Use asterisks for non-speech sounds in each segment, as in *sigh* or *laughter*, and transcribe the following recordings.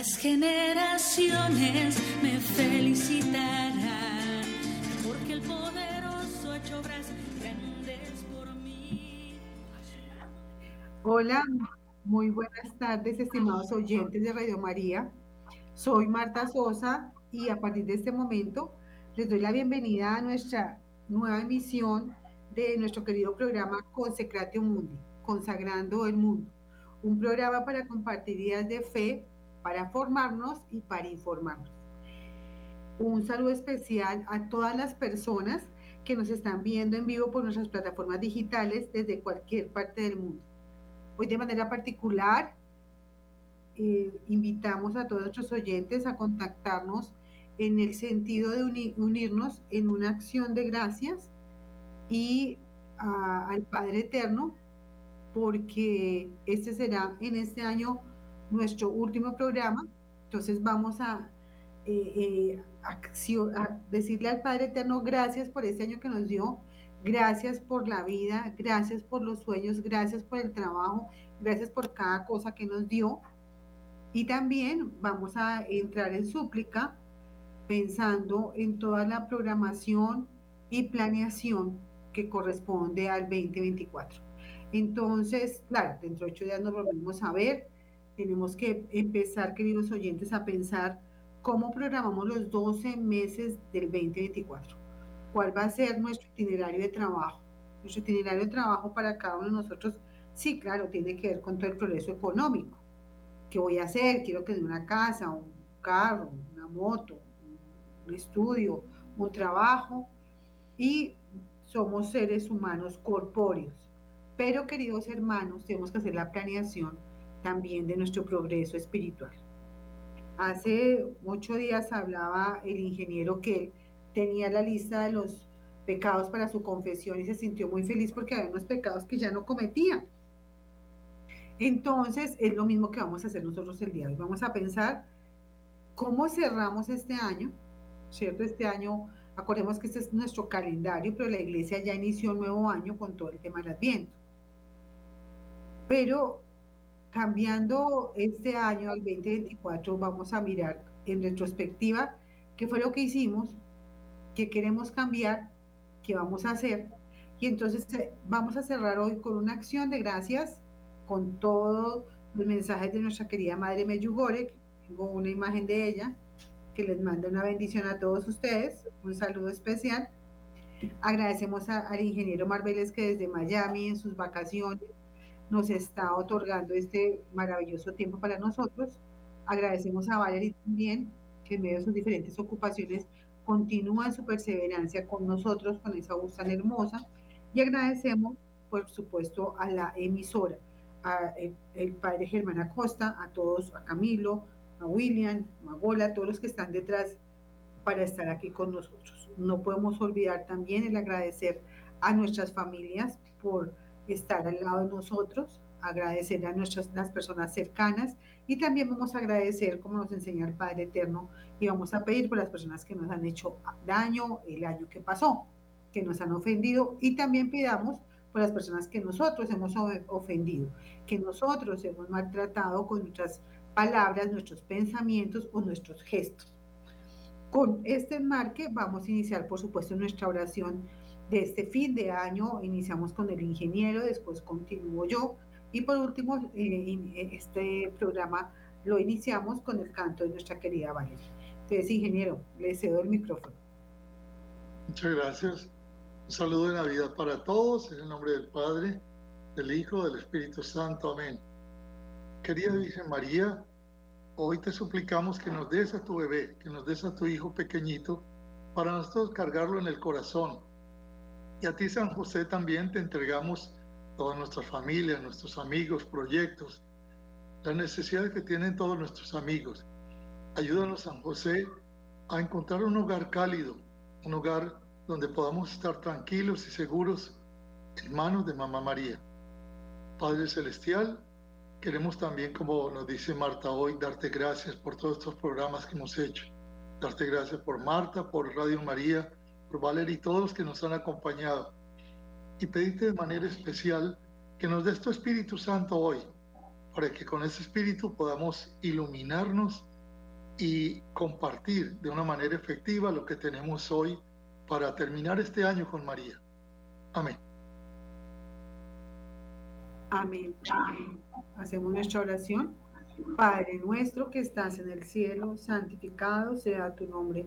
Las generaciones me felicitarán, porque el poderoso ha hecho obras por mí. Hola, muy buenas tardes, estimados oyentes de Radio María. Soy Marta Sosa y a partir de este momento les doy la bienvenida a nuestra nueva emisión de nuestro querido programa Consecratio Mundi, Consagrando el Mundo. Un programa para compartir ideas de fe, para formarnos y para informarnos. Un saludo especial a todas las personas que nos están viendo en vivo por nuestras plataformas digitales desde cualquier parte del mundo. Hoy de manera particular eh, invitamos a todos nuestros oyentes a contactarnos en el sentido de unirnos en una acción de gracias y al Padre Eterno, porque este será en este año nuestro último programa. Entonces vamos a, eh, eh, a decirle al Padre Eterno gracias por este año que nos dio, gracias por la vida, gracias por los sueños, gracias por el trabajo, gracias por cada cosa que nos dio. Y también vamos a entrar en súplica pensando en toda la programación y planeación que corresponde al 2024. Entonces, claro, dentro de ocho días nos volvemos a ver. Tenemos que empezar, queridos oyentes, a pensar cómo programamos los 12 meses del 2024. ¿Cuál va a ser nuestro itinerario de trabajo? Nuestro itinerario de trabajo para cada uno de nosotros, sí, claro, tiene que ver con todo el progreso económico. ¿Qué voy a hacer? Quiero que una casa, un carro, una moto, un estudio, un trabajo y somos seres humanos corpóreos. Pero queridos hermanos, tenemos que hacer la planeación también de nuestro progreso espiritual. Hace ocho días hablaba el ingeniero que tenía la lista de los pecados para su confesión y se sintió muy feliz porque había unos pecados que ya no cometía. Entonces, es lo mismo que vamos a hacer nosotros el día de hoy. Vamos a pensar cómo cerramos este año, ¿cierto? Este año, acordemos que este es nuestro calendario, pero la iglesia ya inició un nuevo año con todo el tema del Adviento. Pero cambiando este año al 2024, vamos a mirar en retrospectiva qué fue lo que hicimos, qué queremos cambiar, qué vamos a hacer. Y entonces eh, vamos a cerrar hoy con una acción de gracias, con todos los mensajes de nuestra querida Madre Meyugore, tengo una imagen de ella, que les manda una bendición a todos ustedes, un saludo especial. Agradecemos al ingeniero Marbeles que desde Miami en sus vacaciones nos está otorgando este maravilloso tiempo para nosotros. Agradecemos a Valerie también, que en medio de sus diferentes ocupaciones continúa su perseverancia con nosotros, con esa voz tan hermosa. Y agradecemos, por supuesto, a la emisora, a el, padre Germán Acosta, a todos, a Camilo, a William, a Magola, a todos los que están detrás para estar aquí con nosotros. No podemos olvidar también el agradecer a nuestras familias por estar al lado de nosotros, agradecer a nuestras las personas cercanas y también vamos a agradecer, como nos enseña el Padre Eterno, y vamos a pedir por las personas que nos han hecho daño el año que pasó, que nos han ofendido y también pidamos por las personas que nosotros hemos ofendido, que nosotros hemos maltratado con nuestras palabras, nuestros pensamientos o nuestros gestos. Con este enmarque vamos a iniciar, por supuesto, nuestra oración de este fin de año. Iniciamos con el ingeniero, después continúo yo y por último, eh, este programa lo iniciamos con el canto de nuestra querida Valeria. Entonces, ingeniero, le cedo el micrófono. Muchas gracias. Un saludo de Navidad para todos, en el nombre del Padre, del Hijo, del Espíritu Santo. Amén. Querida Virgen María, hoy te suplicamos que nos des a tu bebé, que nos des a tu hijo pequeñito, para nosotros cargarlo en el corazón. Y a ti, San José, también te entregamos toda nuestra familia, nuestros amigos, proyectos, las necesidades que tienen todos nuestros amigos. Ayúdanos, San José, a encontrar un hogar cálido, un hogar donde podamos estar tranquilos y seguros en manos de Mamá María. Padre Celestial, queremos también, como nos dice Marta hoy, darte gracias por todos estos programas que hemos hecho. Darte gracias por Marta, por Radio María, por Valeria y todos los que nos han acompañado. Y pedirte de manera especial que nos des tu Espíritu Santo hoy, para que con ese Espíritu podamos iluminarnos y compartir de una manera efectiva lo que tenemos hoy para terminar este año con María. Amén. Amén. Hacemos nuestra oración. Padre nuestro que estás en el cielo, santificado sea tu nombre.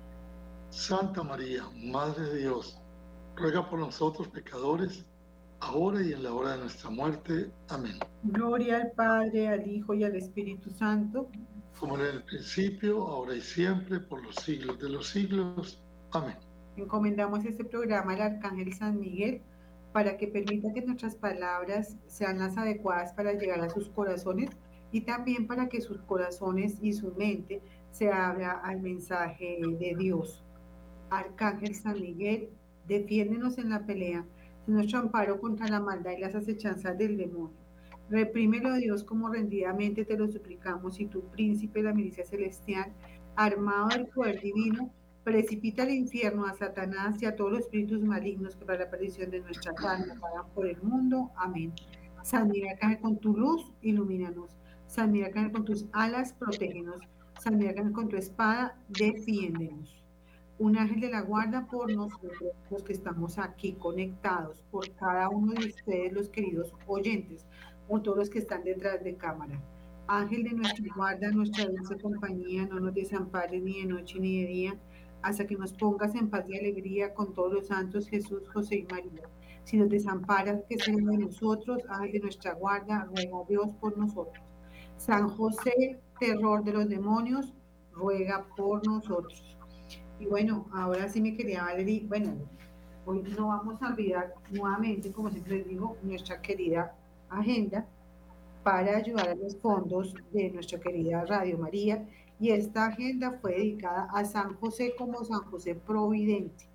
Santa María, Madre de Dios, ruega por nosotros pecadores, ahora y en la hora de nuestra muerte. Amén. Gloria al Padre, al Hijo y al Espíritu Santo. Como en el principio, ahora y siempre, por los siglos de los siglos. Amén. Encomendamos este programa al Arcángel San Miguel para que permita que nuestras palabras sean las adecuadas para llegar a sus corazones y también para que sus corazones y su mente se abra al mensaje de Dios. Arcángel San Miguel, defiéndenos en la pelea, en nuestro amparo contra la maldad y las acechanzas del demonio. Reprímelo, Dios, como rendidamente te lo suplicamos, y tu príncipe, la milicia celestial, armado del poder divino, precipita al infierno a Satanás y a todos los espíritus malignos que para la perdición de nuestra alma vayan por el mundo. Amén. San Miguel con tu luz, ilumínanos. San Miguel con tus alas, protégenos. San Miguel con tu espada, defiéndenos. Un ángel de la guarda por nosotros, los que estamos aquí conectados, por cada uno de ustedes, los queridos oyentes, por todos los que están detrás de cámara. Ángel de nuestra guarda, nuestra dulce compañía, no nos desampares ni de noche ni de día hasta que nos pongas en paz y alegría con todos los santos Jesús, José y María. Si nos desamparas, que sea de nosotros, ángel de nuestra guarda, ruega Dios por nosotros. San José, terror de los demonios, ruega por nosotros. Y bueno, ahora sí me quería Valerie, bueno, hoy no vamos a olvidar nuevamente, como siempre les digo, nuestra querida agenda para ayudar a los fondos de nuestra querida Radio María y esta agenda fue dedicada a San José como San José Providente.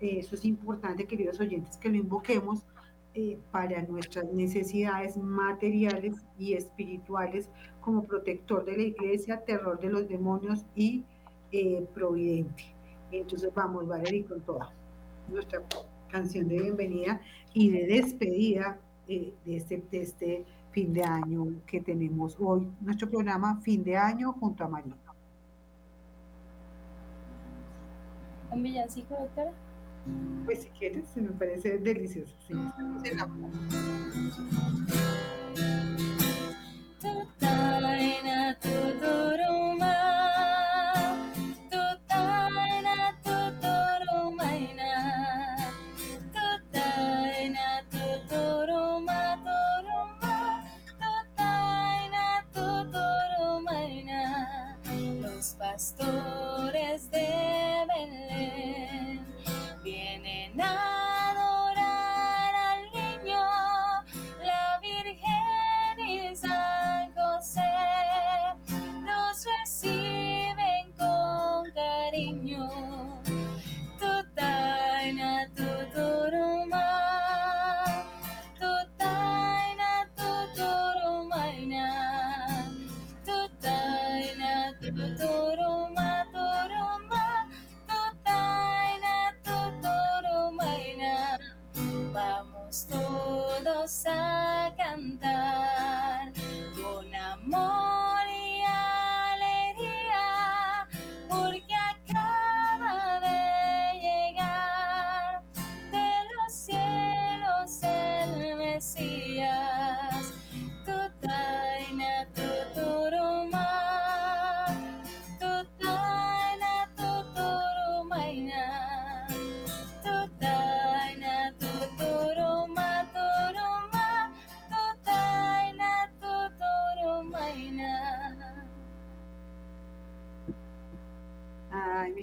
Eso es importante, queridos oyentes, que lo invoquemos eh, para nuestras necesidades materiales y espirituales como protector de la iglesia, terror de los demonios y eh, providente. Entonces vamos, Valeria, con toda nuestra canción de bienvenida y de despedida eh, de, este, de este fin de año que tenemos hoy, nuestro programa Fin de Año junto a María. ¿Un villancico, doctora? Pues si quieres, se me parece delicioso. Sí, estamos en la... Tuturuma, night.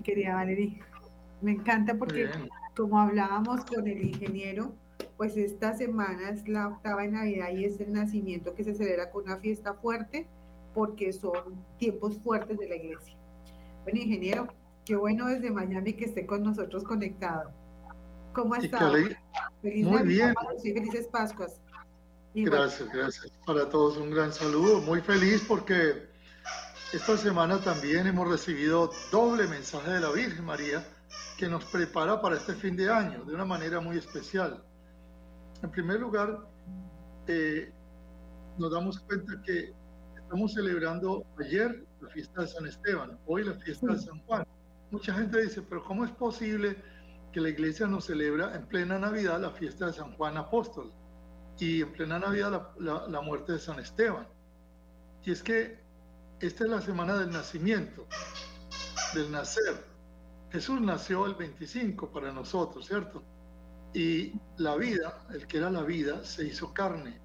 Querida Valerie, me encanta porque Bien. como hablábamos con el ingeniero, pues esta semana es la octava de Navidad y es el nacimiento que se celebra con una fiesta fuerte porque son tiempos fuertes de la iglesia. Bueno, ingeniero, qué bueno desde Miami que esté con nosotros conectado. ¿Cómo ha Y estado? Feliz Muy Navidad bien. y felices Pascuas. Igual. Gracias, gracias. Para todos un gran saludo. Muy feliz porque esta semana también hemos recibido doble mensaje de la Virgen María que nos prepara para este fin de año de una manera muy especial. En primer lugar, eh, nos damos cuenta que estamos celebrando ayer la fiesta de San Esteban, hoy la fiesta de San Juan. Mucha gente dice, pero ¿cómo es posible que la iglesia nos celebra en plena Navidad la fiesta de San Juan Apóstol? y en plena Navidad la, la- la muerte de San Esteban. Y es que esta es la semana del nacimiento, del nacer. Jesús nació el 25 para nosotros, ¿cierto? Y la vida, el que era la vida, se hizo carne,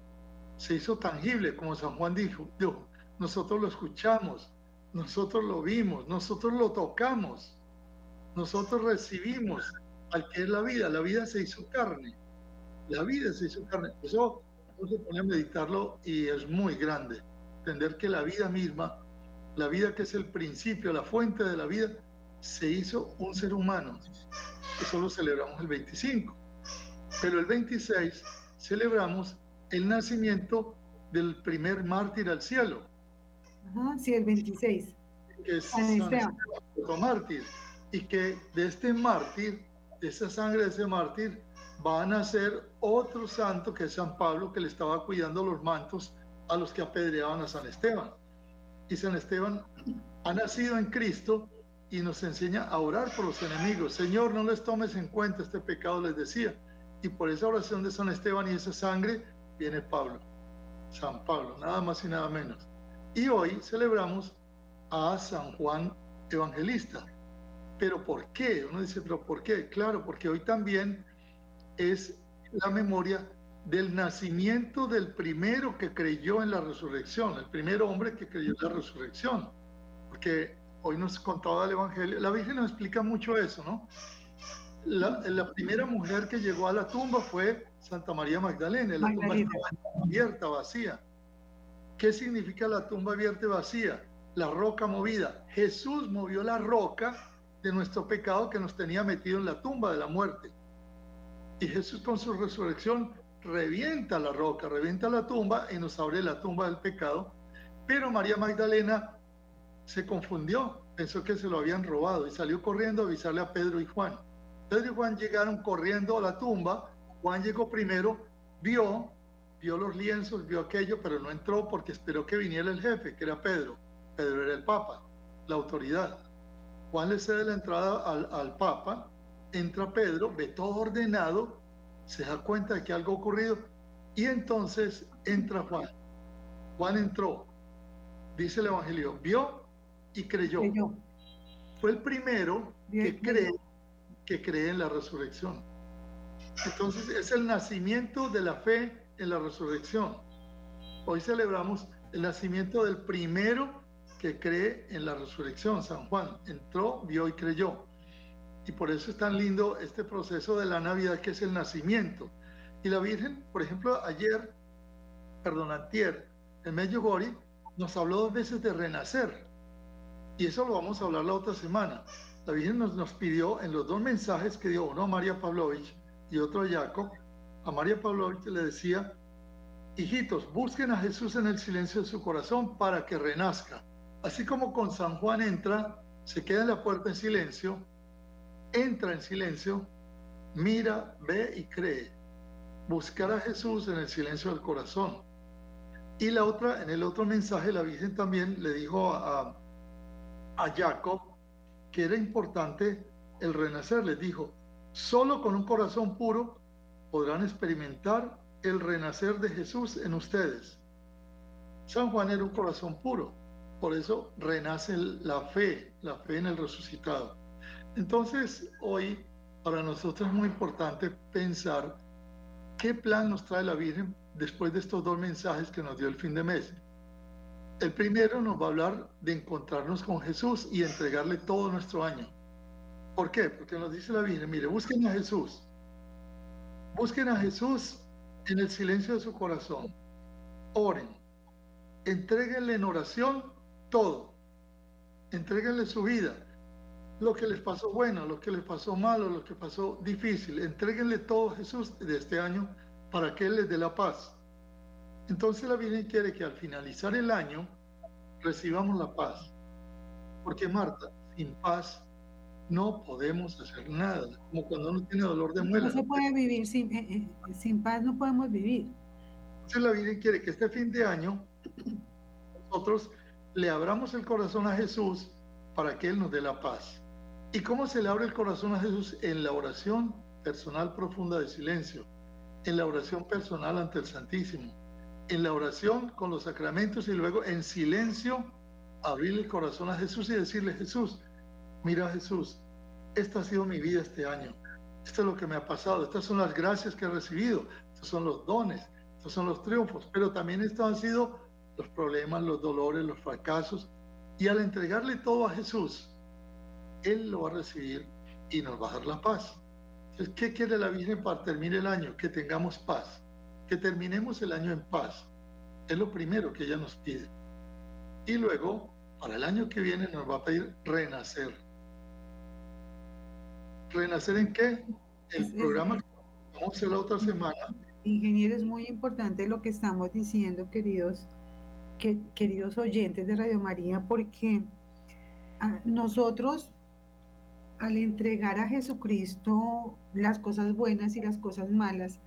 se hizo tangible, como San Juan dijo. dijo, nosotros lo escuchamos, nosotros lo vimos, nosotros lo tocamos, nosotros recibimos al que es la vida. La vida se hizo carne la vida se hizo carne. Eso uno se pone a meditarlo y es muy grande. Entender que la vida misma, la vida que es el principio, la fuente de la vida, se hizo un ser humano. Eso lo celebramos el 25. Pero el 26 celebramos el nacimiento del primer mártir al cielo, Ajá, sí, el 26. que es San Esteban. Mártir. Y que de este mártir, de esa sangre de ese mártir, va a nacer otro santo que es San Pablo, que le estaba cuidando los mantos a los que apedreaban a San Esteban. Y San Esteban ha nacido en Cristo y nos enseña a orar por los enemigos. Señor, no les tomes en cuenta este pecado, les decía. Y por esa oración de San Esteban y esa sangre viene Pablo, San Pablo, nada más y nada menos. Y hoy celebramos a San Juan Evangelista. ¿Pero por qué? Uno dice, ¿pero por qué? Claro, porque hoy también es la memoria del nacimiento del primero que creyó en la resurrección, el primer hombre que creyó en la resurrección. Porque hoy nos contaba el Evangelio, la Virgen nos explica mucho eso, ¿no? La, la primera mujer que llegó a la tumba fue Santa María Magdalena, la tumba Magdalena. abierta, vacía. ¿Qué significa la tumba abierta y vacía? La roca movida. Jesús movió la roca de nuestro pecado que nos tenía metido en la tumba de la muerte. Y Jesús con su resurrección revienta la roca, revienta la tumba y nos abre la tumba del pecado. Pero María Magdalena se confundió, pensó que se lo habían robado y salió corriendo a avisarle a Pedro y Juan. Pedro y Juan llegaron corriendo a la tumba. Juan llegó primero, vio, vio los lienzos, vio aquello, pero no entró porque esperó que viniera el jefe, que era Pedro. Pedro era el Papa, la autoridad. Juan le cede la entrada al, al Papa, entra Pedro, ve todo ordenado, se da cuenta de que algo ha ocurrido y entonces entra Juan. Juan entró, dice el Evangelio, vio y creyó. Creyó. Fue el primero que cree, que cree en la resurrección. Entonces es el nacimiento de la fe en la resurrección. Hoy celebramos el nacimiento del primero que cree en la resurrección, San Juan. Entró, vio y creyó. Y por eso es tan lindo este proceso de la Navidad que es el nacimiento. Y la Virgen, por ejemplo, ayer, perdón, antier, en Medjugorje, nos habló dos veces de renacer. Y eso lo vamos a hablar la otra semana. La Virgen nos, nos pidió en los dos mensajes que dio, uno a María Pavlovich y otro a Jacob, a María Pavlovich le decía, hijitos, busquen a Jesús en el silencio de su corazón para que renazca. Así como con San Juan entra, se queda en la puerta en silencio, entra en silencio, mira, ve y cree. Buscar a Jesús en el silencio del corazón. Y la otra, en el otro mensaje, la Virgen también le dijo a, a Jacob que era importante el renacer. Les dijo, solo con un corazón puro podrán experimentar el renacer de Jesús en ustedes. San Juan era un corazón puro, por eso renace la fe, la fe en el resucitado. Entonces, hoy para nosotros es muy importante pensar qué plan nos trae la Virgen después de estos dos mensajes que nos dio el fin de mes. El primero nos va a hablar de encontrarnos con Jesús y entregarle todo nuestro año. ¿Por qué? Porque nos dice la Biblia, mire, busquen a Jesús. Busquen a Jesús en el silencio de su corazón. Oren. Entréguenle en oración todo. Entréguenle su vida. Lo que les pasó bueno, lo que les pasó malo, lo que pasó difícil. Entréguenle todo a Jesús de este año para que Él les dé la paz. Entonces la Biblia quiere que al finalizar el año recibamos la paz. Porque Marta, sin paz no podemos hacer nada. Como cuando uno tiene dolor de muela. No se puede vivir sin, eh, eh, sin paz, no podemos vivir. Entonces la Biblia quiere que este fin de año nosotros le abramos el corazón a Jesús para que Él nos dé la paz. ¿Y cómo se le abre el corazón a Jesús? En la oración personal profunda de silencio, en la oración personal ante el Santísimo, en la oración con los sacramentos y luego en silencio abrir el corazón a Jesús y decirle, Jesús, mira Jesús, esta ha sido mi vida este año, esto es lo que me ha pasado, estas son las gracias que he recibido, estos son los dones, estos son los triunfos, pero también estos han sido los problemas, los dolores, los fracasos, y al entregarle todo a Jesús, Él lo va a recibir y nos va a dar la paz. Entonces, ¿qué quiere la Virgen para terminar el año? Que tengamos paz, que terminemos el año en paz. Es lo primero que ella nos pide. Y luego, para el año que viene, nos va a pedir renacer. ¿Renacer en qué? El programa que vamos a hacer la otra semana. Ingeniero, es muy importante lo que estamos diciendo, queridos, que, queridos oyentes de Radio María, porque ah, nosotros, al entregar a Jesucristo las cosas buenas y las cosas malas,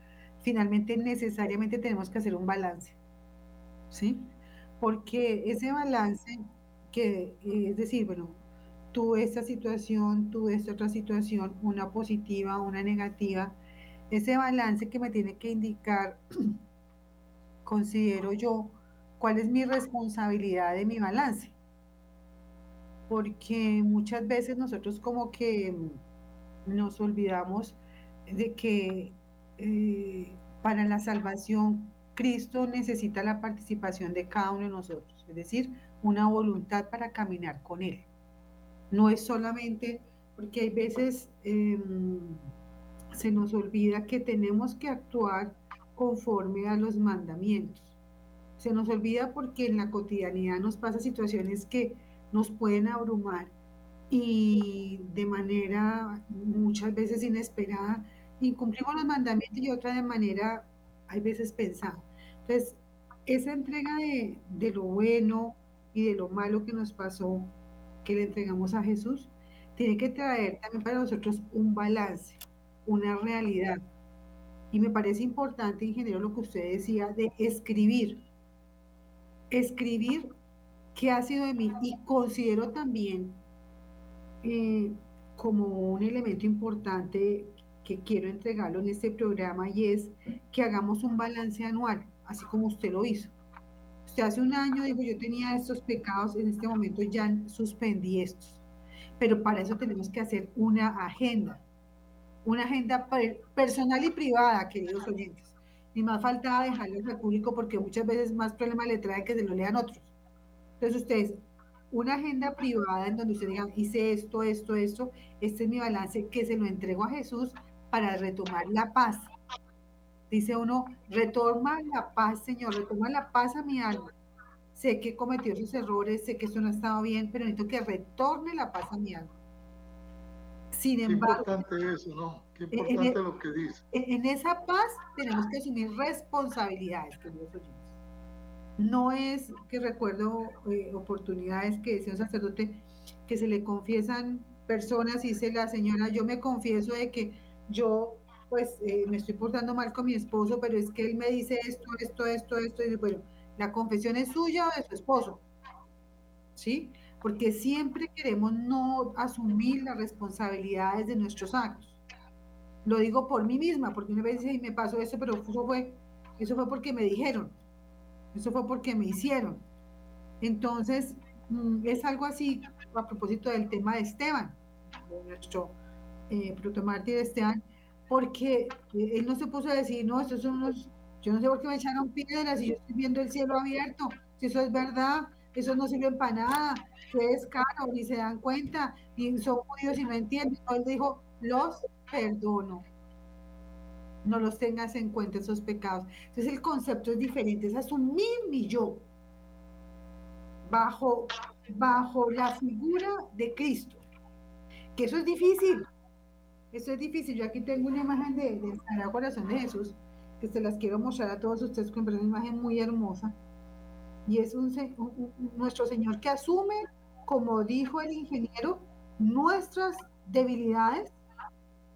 finalmente necesariamente tenemos que hacer un balance, ¿sí? Porque ese balance, que eh, es decir, bueno, tuve esta situación, tuve esta otra situación, una positiva, una negativa, ese balance que me tiene que indicar, *clears throat* considero yo, cuál es mi responsabilidad de mi balance. Porque muchas veces nosotros como que mm, nos olvidamos de que eh, para la salvación Cristo necesita la participación de cada uno de nosotros, es decir, una voluntad para caminar con Él. No es solamente porque hay veces em, se nos olvida que tenemos que actuar conforme a los mandamientos. Se nos olvida porque en la cotidianidad nos pasa situaciones que nos pueden abrumar y de manera muchas veces inesperada incumplimos los mandamientos y otra de manera hay veces pensada. Entonces, esa entrega de, de lo bueno y de lo malo que nos pasó, que le entregamos a Jesús, tiene que traer también para nosotros un balance, una realidad. Y me parece importante, ingeniero, lo que usted decía de escribir. Escribir qué ha sido de mí y considero también eh, como un elemento importante que quiero entregarlo en este programa y es que hagamos un balance anual, así como usted lo hizo. Usted hace un año dijo, yo tenía estos pecados, en este momento ya suspendí estos. Pero para eso tenemos que hacer una agenda, una agenda per- personal y privada, queridos oyentes. Ni más faltaba dejarles al público porque muchas veces más problemas le trae que se lo lean otros. Entonces ustedes, una agenda privada en donde ustedes digan, hice esto, esto, esto, este es mi balance, que se lo entrego a Jesús para retomar la paz. Dice uno, retoma la paz, Señor, retoma la paz a mi alma. Sé que cometió esos errores, sé que esto no ha estado bien, pero necesito que retorne la paz a mi alma. Sin Qué embargo, importante eso, ¿no? Qué en- importante lo que dice. en en esa paz tenemos que asumir responsabilidades, queridos oyentes. No es que recuerdo eh, oportunidades que decía un sacerdote que se le confiesan personas y dice la señora, yo me confieso de que yo pues eh, me estoy portando mal con mi esposo, pero es que él me dice esto, esto, esto, esto, y bueno, la confesión es suya o de su esposo, ¿sí? Porque siempre queremos no asumir las responsabilidades de nuestros actos. Lo digo por mí misma, porque una vez dice, "Ay, me pasó eso, pero eso fue, eso fue porque me dijeron, eso fue porque me hicieron. Entonces, mm, es algo así a propósito del tema de Esteban, de nuestro eh, protomártir Esteban, porque eh, él no se puso a decir, no, estos son unos, yo no sé por qué me echaron piedras y yo estoy viendo el cielo abierto, si eso es verdad, esos no sirven para nada, que es caro, ni se dan cuenta, ni son judíos y no entienden. No, él dijo, los perdono. No los tengas en cuenta esos pecados. Entonces el concepto es diferente, es asumir mi yo bajo, bajo la figura de Cristo. Que eso es difícil. Eso es difícil. Yo aquí tengo una imagen de, Sagrado Corazón de Jesús, que se las quiero mostrar a todos ustedes, que parece una imagen muy hermosa. Y es un- un- nuestro Señor que asume, como dijo el ingeniero, nuestras debilidades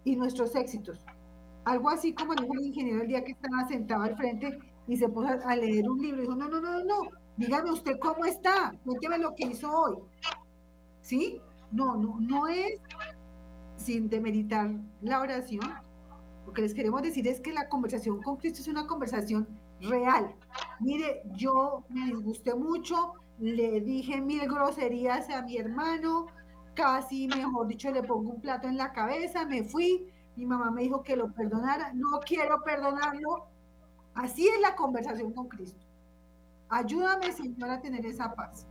y nuestros éxitos. Algo así como dijo el ingeniero el día que estaba sentado al frente y se puso a leer un libro dijo, no, no, no, no, no, dígame usted cómo está, cuénteme lo que hizo hoy. ¿Sí? No, no, no es sin demeritar la oración. Lo que les queremos decir es que la conversación con Cristo es una conversación real. Mire, yo me disgusté mucho, le dije mil groserías a mi hermano, casi, mejor dicho, le pongo un plato en la cabeza, me fui, mi mamá me dijo que lo perdonara, no quiero perdonarlo. Así es la conversación con Cristo. Ayúdame, Señor, a tener esa paz.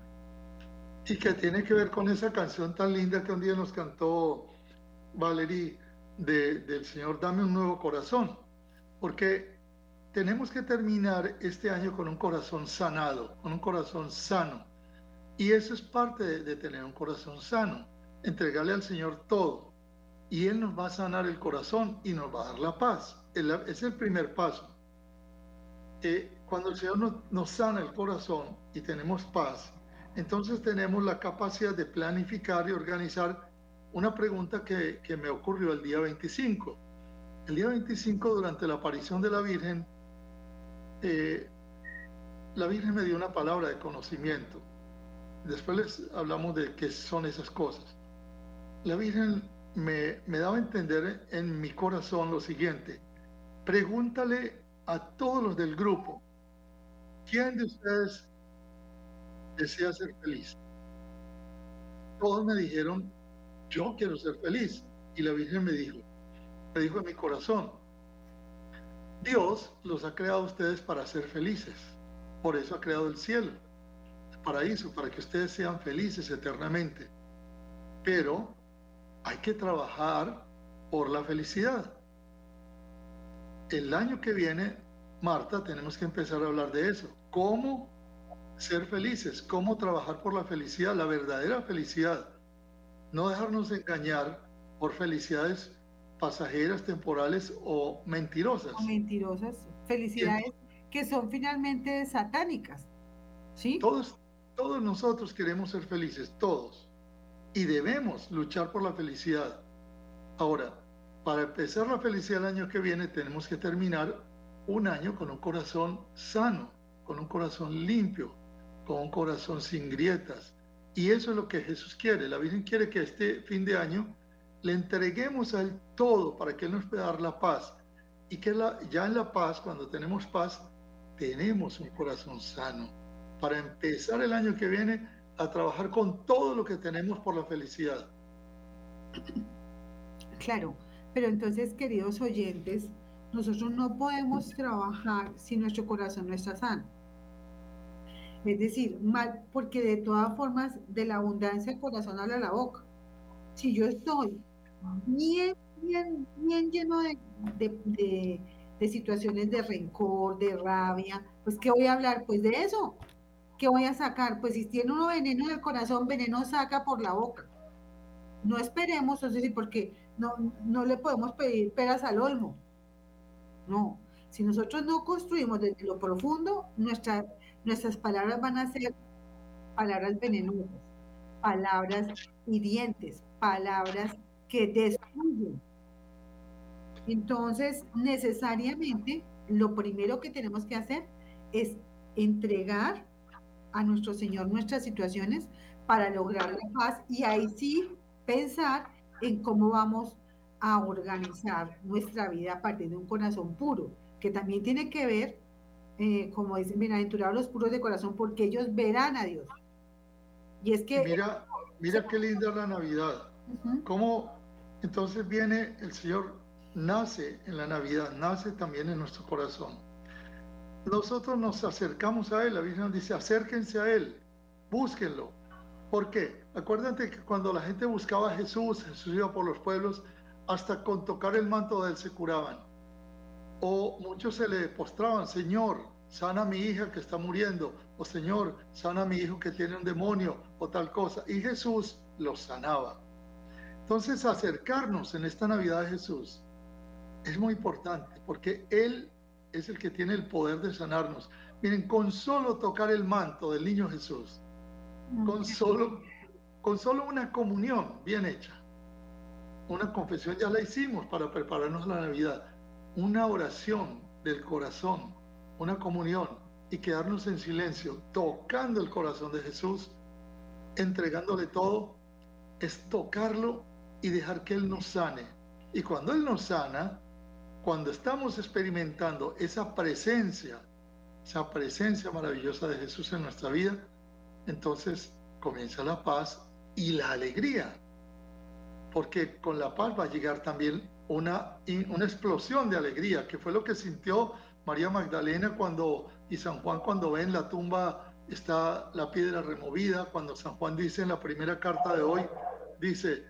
Y que tiene que ver con esa canción tan linda que un día nos cantó Valerie de- del Señor, Dame un nuevo corazón. Porque tenemos que terminar este año con un corazón sanado, con un corazón sano. Y eso es parte de, de tener un corazón sano, entregarle al Señor todo. Y Él nos va a sanar el corazón y nos va a dar la paz. Es el primer paso. Eh, cuando el Señor nos, nos sana el corazón y tenemos paz, entonces tenemos la capacidad de planificar y organizar una pregunta que, que me ocurrió el día 25. El día 25, durante la aparición de la Virgen, eh, la Virgen me dio una palabra de conocimiento. Después les hablamos de qué son esas cosas. La Virgen me, me daba a entender en mi corazón lo siguiente. Pregúntale a todos los del grupo, ¿quién de ustedes desea ser feliz? Todos me dijeron, yo quiero ser feliz. Y la Virgen me dijo, me dijo en mi corazón, Dios los ha creado a ustedes para ser felices. Por eso ha creado el cielo, el paraíso, para que ustedes sean felices eternamente. Pero hay que trabajar por la felicidad. El año que viene, Marta, tenemos que empezar a hablar de eso. ¿Cómo ser felices? ¿Cómo trabajar por la felicidad, la verdadera felicidad? No dejarnos engañar por felicidades pasajeras, temporales o mentirosas. O mentirosas, felicidades que son finalmente satánicas. ¿Sí? Todos, todos nosotros queremos ser felices, todos. Y debemos luchar por la felicidad. Ahora, para empezar la felicidad el año que viene, tenemos que terminar un año con un corazón sano, con un corazón limpio, con un corazón sin grietas. Y eso es lo que Jesús quiere. La Virgen quiere que este fin de año le entreguemos a Él todo para que Él nos pueda dar la paz. Y que la- ya en la paz, cuando tenemos paz, tenemos un corazón sano para empezar el año que viene a trabajar con todo lo que tenemos por la felicidad. Claro, pero entonces, queridos oyentes, nosotros no podemos trabajar si nuestro corazón no está sano. Es decir, mal, porque de todas formas, de la abundancia el corazón habla la boca. Si yo estoy bien, bien, bien lleno de, de- de- de situaciones de rencor, de rabia, pues ¿qué voy a hablar? Pues de eso. ¿Qué voy a sacar? Pues si tiene uno veneno en el corazón, veneno saca por la boca. No esperemos, es decir, porque no, no le podemos pedir peras al olmo. No, si nosotros no construimos desde lo profundo, nuestra- nuestras palabras van a ser palabras venenosas, palabras hirientes, palabras que destruyen. Entonces, necesariamente, lo primero que tenemos que hacer es entregar a nuestro Señor nuestras situaciones para lograr la paz y ahí sí pensar en cómo vamos a organizar nuestra vida a partir de un corazón puro, que también tiene que ver, eh, como dicen, bienaventurados los puros de corazón, porque ellos verán a Dios. Y es que... mira, mira qué linda la Navidad. Cómo entonces viene el Señor, nace en la Navidad, nace también en nuestro corazón. Nosotros nos acercamos a Él, la Virgen nos dice, acérquense a Él. búsquenlo. ¿Por qué? Acuérdate que cuando la gente buscaba a Jesús, Jesús iba por los pueblos, hasta con tocar el manto de él se curaban. O muchos se le postraban, Señor, sana a mi hija que está muriendo, o Señor, sana a mi hijo que tiene un demonio, o tal cosa. Y Jesús los sanaba. Entonces, acercarnos en esta Navidad a Jesús es muy importante, porque Él es el que tiene el poder de sanarnos. Miren, con solo tocar el manto del niño Jesús, con solo, con solo una comunión bien hecha, una confesión ya la hicimos para prepararnos la Navidad, una oración del corazón, una comunión y quedarnos en silencio, tocando el corazón de Jesús, entregándole todo, es tocarlo y dejar que Él nos sane. Y cuando Él nos sana, cuando estamos experimentando esa presencia, esa presencia maravillosa de Jesús en nuestra vida, entonces comienza la paz y la alegría. Porque con la paz va a llegar también una, una explosión de alegría, que fue lo que sintió María Magdalena cuando, y San Juan cuando ven la tumba está la piedra removida, cuando San Juan dice en la primera carta de hoy, dice,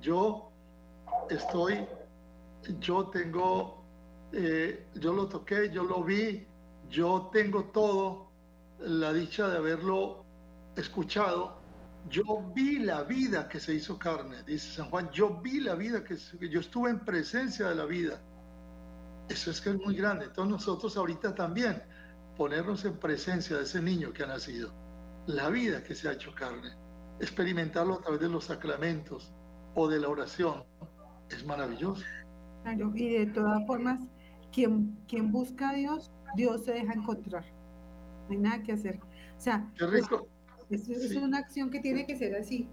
yo estoy yo tengo, eh, yo lo toqué, yo lo vi, yo tengo todo, la dicha de haberlo escuchado. Yo vi la vida que se hizo carne, dice San Juan, yo vi la vida que, yo estuve en presencia de la vida. Eso es que es muy grande. Entonces nosotros ahorita también ponernos en presencia de ese niño que ha nacido, la vida que se ha hecho carne, experimentarlo a través de los sacramentos o de la oración, es maravilloso y de todas formas, quien, quien busca a Dios, Dios se deja encontrar. No hay nada que hacer. O sea, Es, una acción que tiene que ser así.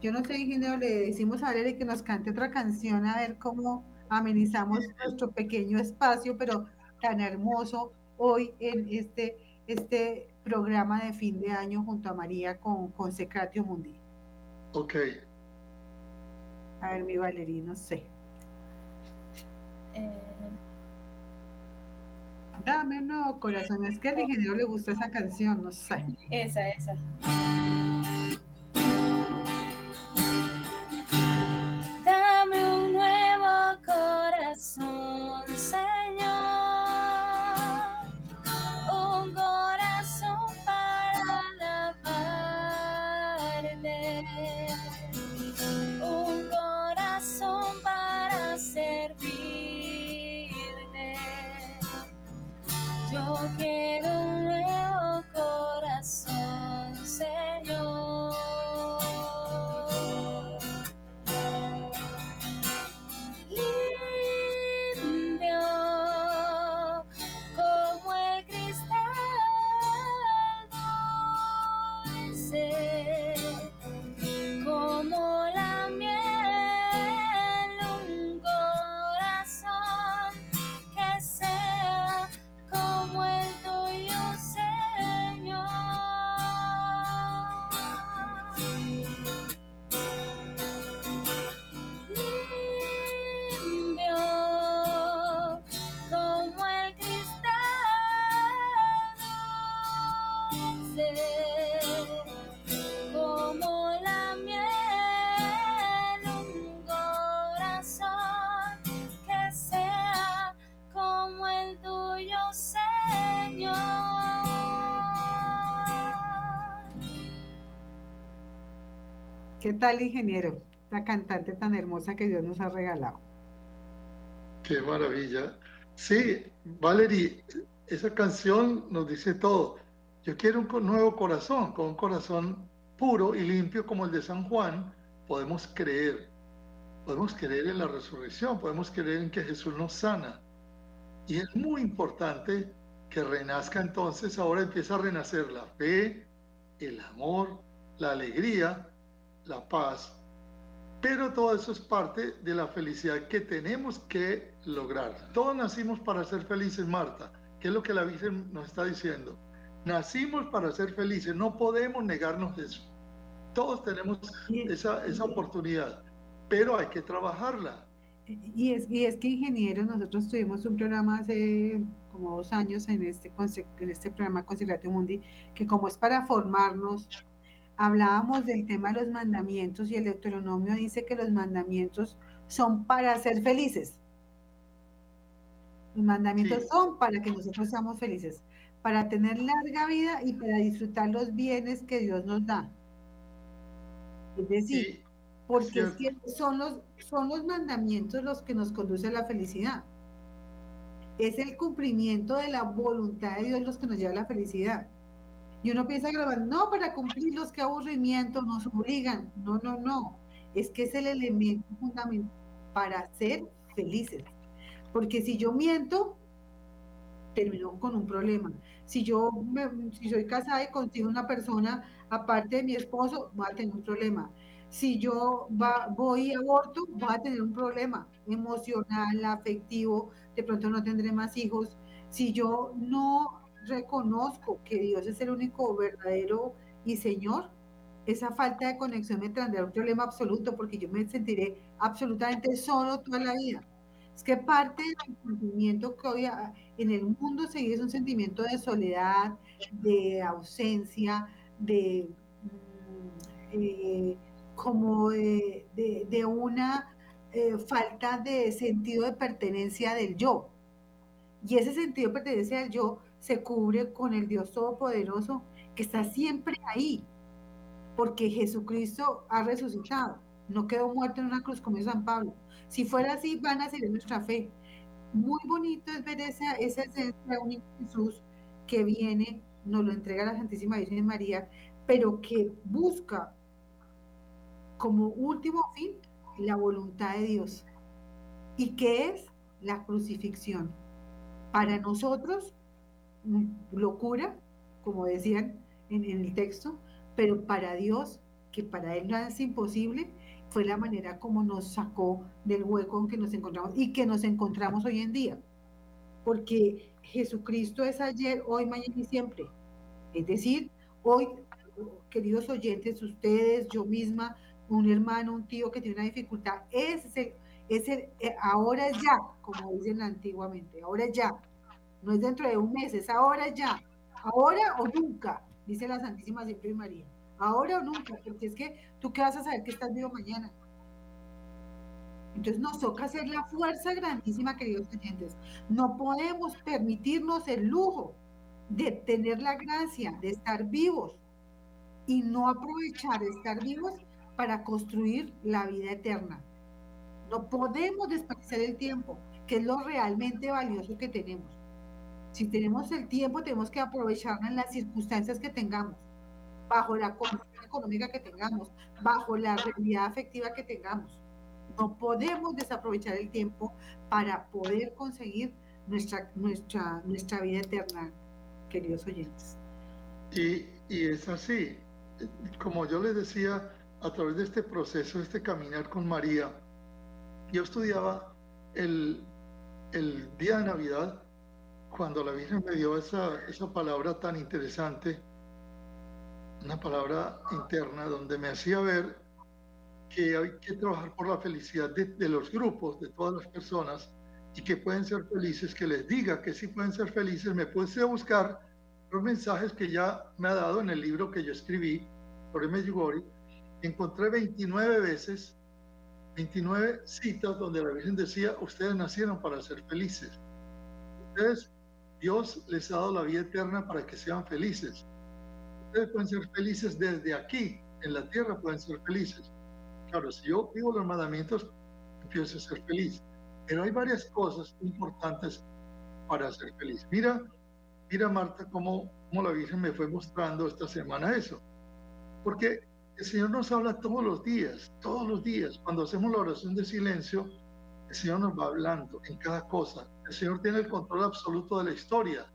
Yo no sé, ingeniero, le decimos a Valeria que nos cante otra canción a ver cómo amenizamos nuestro pequeño espacio, pero tan hermoso hoy en este, este programa de fin de año junto a María con, con Secratio Mundi. Ok. A ver, mi Valeria, no sé. Eh, Dame no, corazón, es que al ingeniero le gusta esa canción, no sé. esa, esa. ¿Qué tal, ingeniero? La cantante tan hermosa que Dios nos ha regalado. Qué maravilla. Sí, Valerie, esa canción nos dice todo. Yo quiero un nuevo corazón, con un corazón puro y limpio como el de San Juan, podemos creer. Podemos creer en la resurrección, podemos creer en que Jesús nos sana. Y es muy importante que renazca entonces, ahora empieza a renacer la fe, el amor, la alegría, la paz. Pero todo eso es parte de la felicidad que tenemos que lograr. Todos nacimos para ser felices, Marta, que es lo que la Virgen nos está diciendo. Nacimos para ser felices, no podemos negarnos eso. Todos tenemos esa, esa oportunidad, pero hay que trabajarla. y es, y es que, ingeniero, nosotros tuvimos un programa hace como dos años en este, en este programa Consecratio Mundi, que como es para formarnos, hablábamos del tema de los mandamientos y el Deuteronomio dice que los mandamientos son para ser felices. Los mandamientos Sí. son para que nosotros seamos felices, para tener larga vida y para disfrutar los bienes que Dios nos da. Es decir, porque es cierto. que son los, son los mandamientos los que nos conducen a la felicidad. Es el cumplimiento de la voluntad de Dios los que nos lleva a la felicidad. Y uno piensa grabar, no, para cumplir los que aburrimiento nos obligan. No, no, no. Es que es el elemento fundamental para ser felices. Porque si yo miento, termino con un problema. Si yo me- si soy casada y consigo una persona aparte de mi esposo, voy a tener un problema. Si yo voy y aborto, voy a tener un problema emocional, afectivo, de pronto no tendré más hijos. Si yo no reconozco que Dios es el único verdadero y Señor, esa falta de conexión me traerá un problema absoluto porque yo me sentiré absolutamente solo toda la vida. Es que parte del sentimiento que hoy ah, en el mundo se es un sentimiento de soledad, de ausencia, de mm, eh, como de una eh, falta de sentido de pertenencia del yo. Y ese sentido de pertenencia del yo se cubre con el Dios Todopoderoso que está siempre ahí, porque Jesucristo ha resucitado, no quedó muerto en una cruz como San Pablo. Si fuera así, van a ser nuestra fe. Muy bonito es ver esa, esa esencia de Jesús que viene, nos lo entrega la Santísima Virgen María, pero que busca como último fin la voluntad de Dios. ¿Y qué es? La crucifixión. Para nosotros, locura, como decían en, el texto, pero para Dios, que para Él nada es imposible, fue la manera como nos sacó del hueco en que nos encontramos y que nos encontramos hoy en día. Porque Jesucristo es ayer, hoy, mañana y siempre. Es decir, hoy, queridos oyentes, ustedes, yo misma, un hermano, un tío que tiene una dificultad, es el, es el, eh, ahora ya, como dicen antiguamente, ahora ya. No es dentro de un mes, es ahora ya. Ahora o nunca, dice la Santísima Siempre María. Ahora o nunca, porque es que tú qué vas a saber que estás vivo mañana. Entonces nos toca hacer la fuerza grandísima, queridos oyentes. No podemos permitirnos el lujo de tener la gracia de estar vivos y no aprovechar de estar vivos para construir la vida eterna. No podemos desperdiciar el tiempo, que es lo realmente valioso que tenemos. Si tenemos el tiempo, tenemos que aprovecharlo en las circunstancias que tengamos, bajo la condición económica que tengamos, bajo la realidad afectiva que tengamos. No podemos desaprovechar el tiempo para poder conseguir nuestra, nuestra, nuestra vida eterna, queridos oyentes. Y, y es así. Como yo les decía, a través de este proceso, este caminar con María, yo estudiaba el, el día de Navidad, cuando la Virgen me dio esa, esa palabra tan interesante, una palabra interna donde me hacía ver que hay que trabajar por la felicidad de, de los grupos, de todas las personas, y que pueden ser felices, que les diga que sí pueden ser felices, me puse a buscar los mensajes que ya me ha dado en el libro que yo escribí sobre Medjugorje, encontré 29 veces, 29 citas donde la Virgen decía, ustedes nacieron para ser felices. Ustedes, Dios les ha dado la vida eterna para que sean felices. Ustedes pueden ser felices desde aquí, en la tierra pueden ser felices. Claro, si yo vivo los mandamientos, empiezo a ser feliz. Pero hay varias cosas importantes para ser feliz. Mira, mira Marta, cómo, cómo la Virgen me fue mostrando esta semana eso. Porque el Señor nos habla todos los días, todos los días. Cuando hacemos la oración de silencio, el Señor nos va hablando en cada cosa. El Señor tiene el control absoluto de la historia.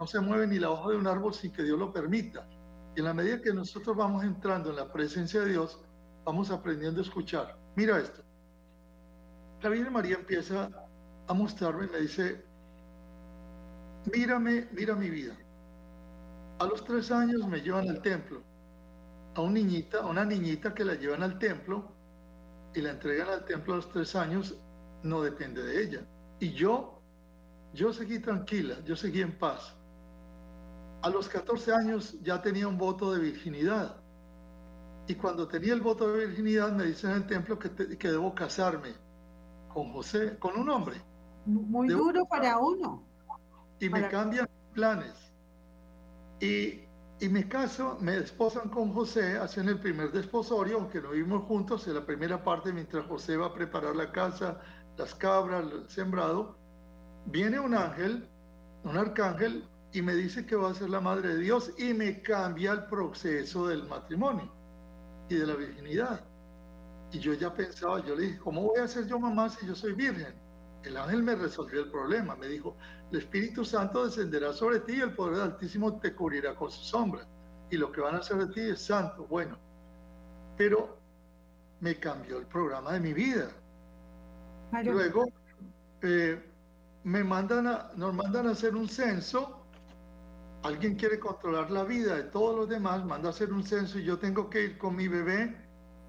No se mueve ni la hoja de un árbol sin que Dios lo permita. Y en la medida que nosotros vamos entrando en la presencia de Dios, vamos aprendiendo a escuchar. Mira esto. La Virgen María empieza a mostrarme y me dice, mírame, mira mi vida. A los tres años me llevan al templo. A una niñita, a una niñita que la llevan al templo y la entregan al templo a los tres años, no depende de ella. Y yo, yo seguí tranquila, yo seguí en paz. A los 14 años ya tenía un voto de virginidad. Y cuando tenía el voto de virginidad, me dicen en el templo que, te- que debo casarme con José, con un hombre. Muy De- duro para uno. y me cambian planes. Y, y me caso, me desposan con José, hacen el primer desposorio, aunque no vivimos juntos, en la primera parte, mientras José va a preparar la casa, las cabras, el sembrado, viene un ángel, un arcángel, y me dice que va a ser la madre de Dios y me cambia el proceso del matrimonio y de la virginidad. Y yo ya pensaba, yo le dije, ¿cómo voy a ser yo mamá si yo soy virgen? El ángel me resolvió el problema, me dijo, el Espíritu Santo descenderá sobre ti y el poder del Altísimo te cubrirá con su sombra. Y lo que van a hacer de ti es santo, bueno. Pero me cambió el programa de mi vida. Claro. Luego eh, me mandan a, nos mandan a hacer un censo. Alguien quiere controlar la vida de todos los demás, manda a hacer un censo y yo tengo que ir con mi bebé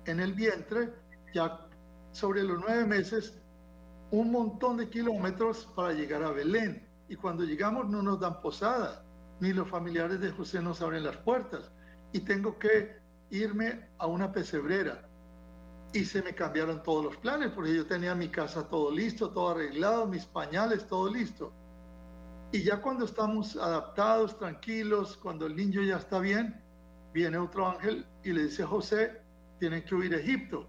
en el vientre, ya sobre los nueve meses, un montón de kilómetros para llegar a Belén. Y cuando llegamos no nos dan posada, ni los familiares de José nos abren las puertas. Y tengo que irme a una pesebrera y se me cambiaron todos los planes, porque yo tenía mi casa todo listo, todo arreglado, mis pañales, todo listo. Y ya cuando estamos adaptados, tranquilos, cuando el niño ya está bien, viene otro ángel y le dice José, tienen que huir a Egipto.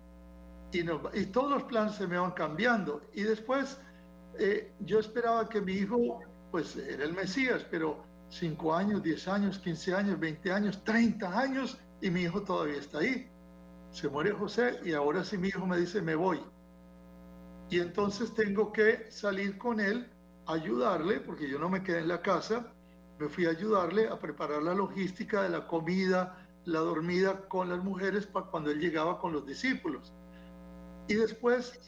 Y, nos y todos los planes se me van cambiando. Y después eh, yo esperaba que mi hijo, pues era el Mesías, pero 5 años, 10 años, 15 años, 20 años, 30 años, y mi hijo todavía está ahí se muere José y ahora sí mi hijo me dice me voy. Y entonces tengo que salir con él, ayudarle, porque yo no me quedé en la casa, me fui a ayudarle a preparar la logística de la comida, la dormida con las mujeres para cuando él llegaba con los discípulos. Y después,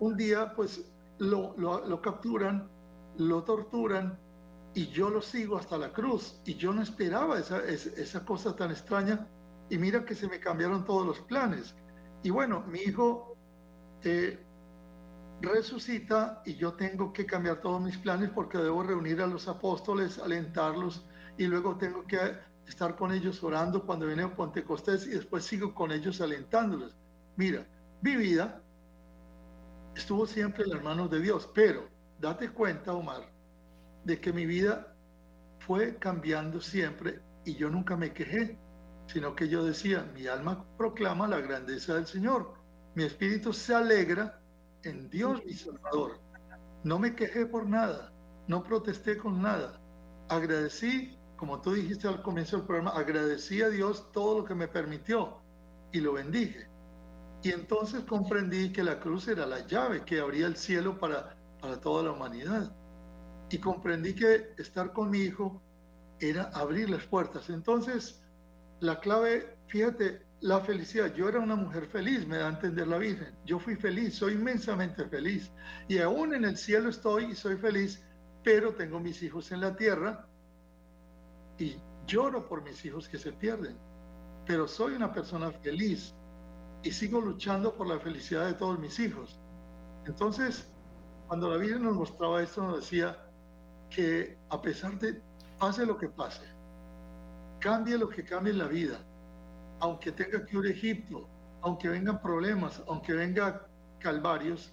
un día, pues lo, lo- lo capturan, lo torturan y yo lo sigo hasta la cruz. Y yo no esperaba esa, esa cosa tan extraña y mira que se me cambiaron todos los planes. Y bueno, mi hijo eh, resucita y yo tengo que cambiar todos mis planes porque debo reunir a los apóstoles, alentarlos y luego tengo que estar con ellos orando cuando viene a Pentecostés y después sigo con ellos alentándolos. Mira, mi vida estuvo siempre en las manos de Dios, pero date cuenta, Omar, de que mi vida fue cambiando siempre y yo nunca me quejé sino que yo decía, mi alma proclama la grandeza del Señor, mi espíritu se alegra en Dios mi Salvador. No me quejé por nada, no protesté con nada. Agradecí, como tú dijiste al comienzo del programa, agradecí a Dios todo lo que me permitió y lo bendije. Y entonces comprendí que la cruz era la llave que abría el cielo para, para toda la humanidad. Y comprendí que estar con mi hijo era abrir las puertas. Entonces, la clave, fíjate, la felicidad. Yo era una mujer feliz, me da a entender la Virgen. Yo fui feliz, soy inmensamente feliz. Y aún en el cielo estoy y soy feliz, pero tengo mis hijos en la tierra y lloro por mis hijos que se pierden. Pero soy una persona feliz y sigo luchando por la felicidad de todos mis hijos. Entonces, cuando la Virgen nos mostraba esto, nos decía que a pesar de pase lo que pase, cambie lo que cambie en la vida, aunque tenga que ir a Egipto, aunque vengan problemas, aunque vengan calvarios,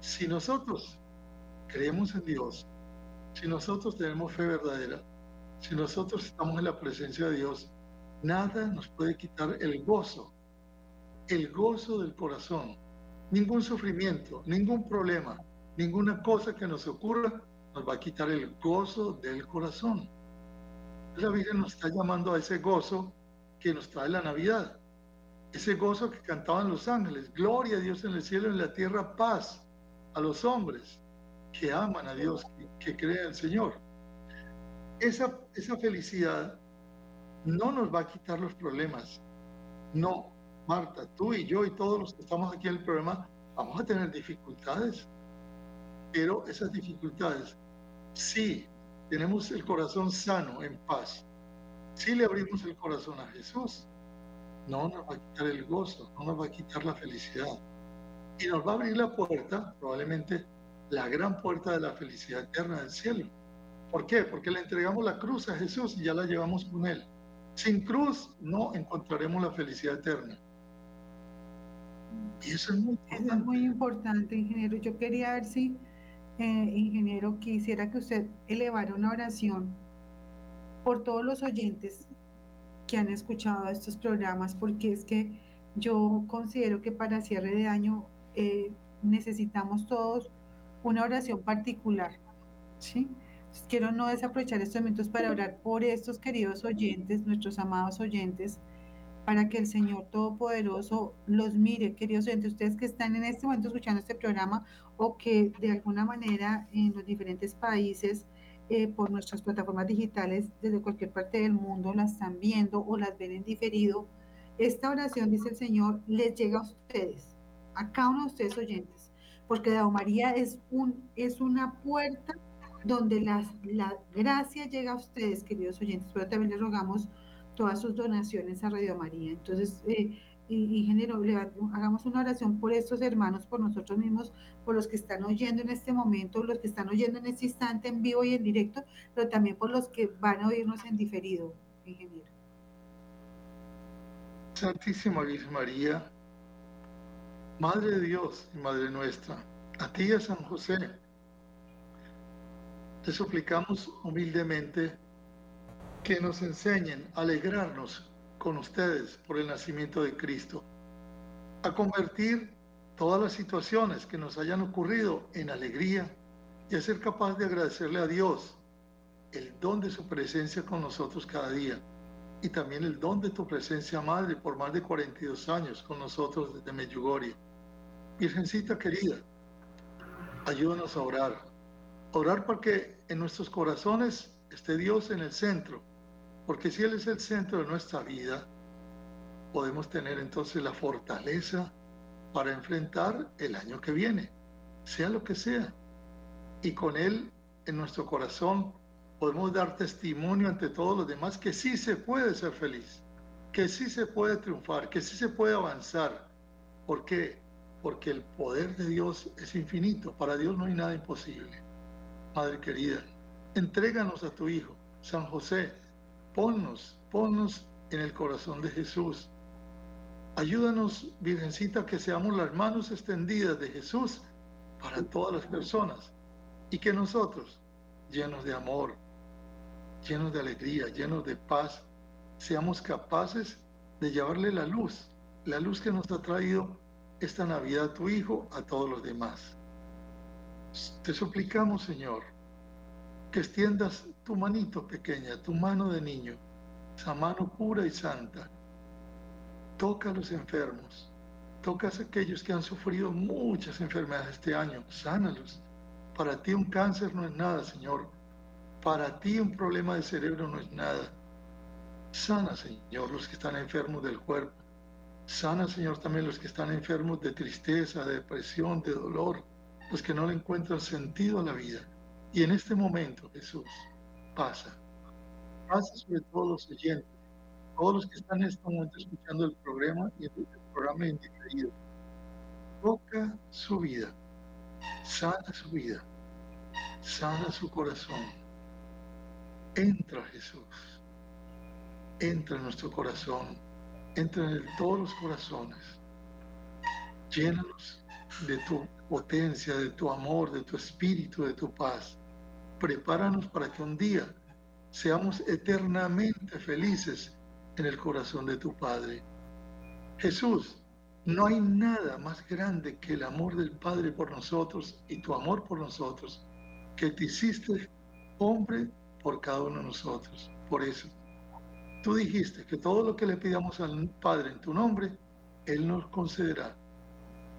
si nosotros creemos en Dios, si nosotros tenemos fe verdadera, si nosotros estamos en la presencia de Dios, nada nos puede quitar el gozo, el gozo del corazón. Ningún sufrimiento, ningún problema, ninguna cosa que nos ocurra nos va a quitar el gozo del corazón. La Virgen nos está llamando a ese gozo que nos trae la Navidad. Ese gozo que cantaban los ángeles. Gloria a Dios en el cielo y en la tierra, paz a los hombres que aman a Dios, que, que creen en el Señor. Esa, esa felicidad no nos va a quitar los problemas. No, Marta, tú y yo y todos los que estamos aquí en el programa vamos a tener dificultades. Pero esas dificultades, sí, tenemos el corazón sano, en paz, si le abrimos el corazón a Jesús, no nos va a quitar el gozo, no nos va a quitar la felicidad. Y nos va a abrir la puerta, probablemente la gran puerta de la felicidad eterna del cielo. ¿Por qué? Porque le entregamos la cruz a Jesús y ya la llevamos con Él. Sin cruz no encontraremos la felicidad eterna. Y eso es muy Eso es importante. muy importante, ingeniero. Yo quería ver si, eh, ingeniero, quisiera que usted elevara una oración por todos los oyentes que han escuchado estos programas, porque es que yo considero que para cierre de año eh, necesitamos todos una oración particular, ¿sí? Quiero no desaprovechar estos momentos para orar por estos queridos oyentes, nuestros amados oyentes, para que el Señor Todopoderoso los mire, queridos oyentes, ustedes que están en este momento escuchando este programa o que de alguna manera en los diferentes países, eh, por nuestras plataformas digitales, desde cualquier parte del mundo, las están viendo o las ven en diferido, esta oración, dice el Señor, les llega a ustedes, a cada uno de ustedes oyentes, porque la María es, un, es una puerta donde las, la gracia llega a ustedes, queridos oyentes, pero también les rogamos todas sus donaciones a Radio María. Entonces, eh, y, hagamos una oración por estos hermanos, por nosotros mismos, por los que están oyendo en este momento, los que están oyendo en este instante en vivo y en directo, pero también por los que van a oírnos en diferido, ingeniero. Santísima Virgen María, Madre de Dios y Madre nuestra, a ti y a San José, te suplicamos humildemente que nos enseñen a alegrarnos con ustedes por el nacimiento de Cristo, a convertir todas las situaciones que nos hayan ocurrido en alegría y a ser capaz de agradecerle a Dios el don de su presencia con nosotros cada día y también el don de tu presencia, Madre, por más de 42 años con nosotros desde Medjugorje. Virgencita querida, ayúdanos a orar. Orar porque en nuestros corazones esté Dios en el centro, porque si Él es el centro de nuestra vida, podemos tener entonces la fortaleza para enfrentar el año que viene, sea lo que sea. Y con Él en nuestro corazón podemos dar testimonio ante todos los demás que sí se puede ser feliz, que sí se puede triunfar, que sí se puede avanzar. ¿Por qué? Porque el poder de Dios es infinito. Para Dios no hay nada imposible. Madre querida, entréganos a tu Hijo, San José. Ponnos, ponnos en el corazón de Jesús. Ayúdanos, Virgencita, que seamos las manos extendidas de Jesús para todas las personas y que nosotros, llenos de amor, llenos de alegría, llenos de paz, seamos capaces de llevarle la luz, la luz que nos ha traído esta Navidad tu Hijo, a todos los demás. Te suplicamos, Señor, que extiendas tu manito pequeña, tu mano de niño, esa mano pura y santa. Toca a los enfermos, toca a aquellos que han sufrido muchas enfermedades este año, sánalos. Para ti un cáncer no es nada, Señor. Para ti un problema de cerebro no es nada. Sana, Señor, los que están enfermos del cuerpo. Sana, Señor, también los que están enfermos de tristeza, de depresión, de dolor, los que no le encuentran sentido a la vida. Y en este momento, Jesús, pasa. Pasa sobre todos los oyentes, todos los que están en este momento escuchando el programa y el programa en diferido. Toca su vida, sana su vida, sana su corazón. Entra Jesús, entra en nuestro corazón, entra en todos los corazones. Llénanos de tu potencia, de tu amor, de tu espíritu, de tu paz. Prepáranos para que un día seamos eternamente felices en el corazón de tu Padre. Jesús, no hay nada más grande que el amor del Padre por nosotros y tu amor por nosotros, que te hiciste hombre por cada uno de nosotros. Por eso, tú dijiste que todo lo que le pidamos al Padre en tu nombre, Él nos concederá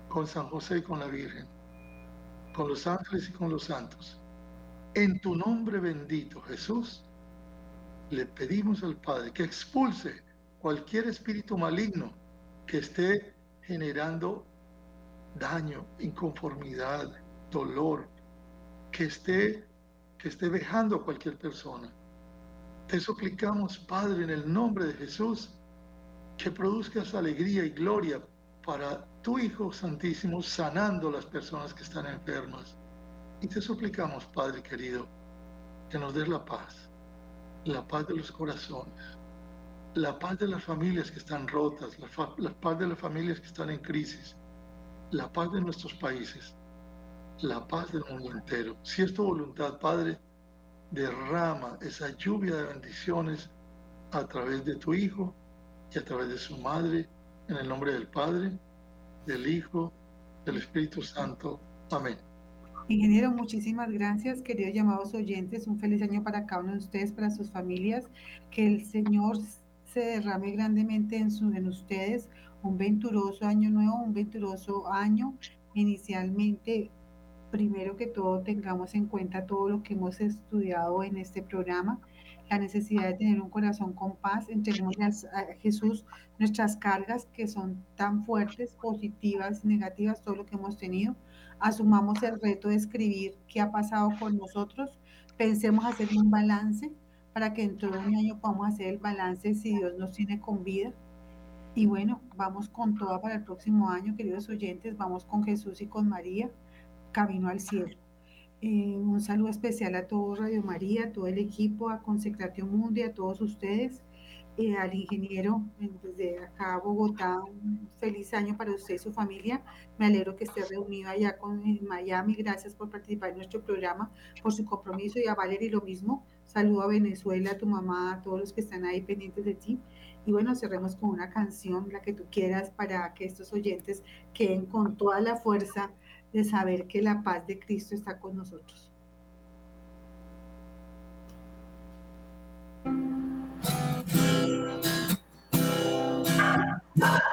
con San José y con la Virgen, con los ángeles y con los santos. En tu nombre bendito, Jesús, le pedimos al Padre que expulse cualquier espíritu maligno que esté generando daño, inconformidad, dolor, que esté, que esté vejando a cualquier persona. Te suplicamos, Padre, en el nombre de Jesús, que produzcas alegría y gloria para tu Hijo Santísimo, sanando a las personas que están enfermas. Y te suplicamos, Padre querido, que nos des la paz, la paz de los corazones, la paz de las familias que están rotas, la, paz de las familias que están en crisis, la paz de nuestros países, la paz del mundo entero. Si es tu voluntad, Padre, derrama esa lluvia de bendiciones a través de tu Hijo y a través de su Madre, en el nombre del Padre, del Hijo, del Espíritu Santo. Amén. Ingeniero, muchísimas gracias, queridos llamados oyentes. Un feliz año para cada uno de ustedes, para sus familias. Que el Señor se derrame grandemente en, su, en ustedes. Un venturoso año nuevo, un venturoso año. Inicialmente, primero que todo, tengamos en cuenta todo lo que hemos estudiado en este programa. La necesidad de tener un corazón con paz. Entreguémosle a Jesús nuestras cargas que son tan fuertes, positivas, negativas, todo lo que hemos tenido asumamos el reto de escribir qué ha pasado con nosotros, pensemos hacer un balance para que dentro de un año podamos hacer el balance si Dios nos tiene con vida. Y bueno, vamos con toda para el próximo año, queridos oyentes, vamos con Jesús y con María, camino al cielo. Eh, un saludo especial a todo Radio María, a todo el equipo, a Consecratio Mundi, a todos ustedes eh, al ingeniero desde acá Bogotá, un feliz año para usted y su familia. Me alegro que esté reunido allá con en Miami. Gracias por participar en nuestro programa, por su compromiso y a Valerie lo mismo. Saludo a Venezuela, a tu mamá, a todos los que están ahí pendientes de ti. Y bueno, cerremos con una canción, la que tú quieras, para que estos oyentes queden con toda la fuerza de saber que la paz de Cristo está con nosotros. Gracias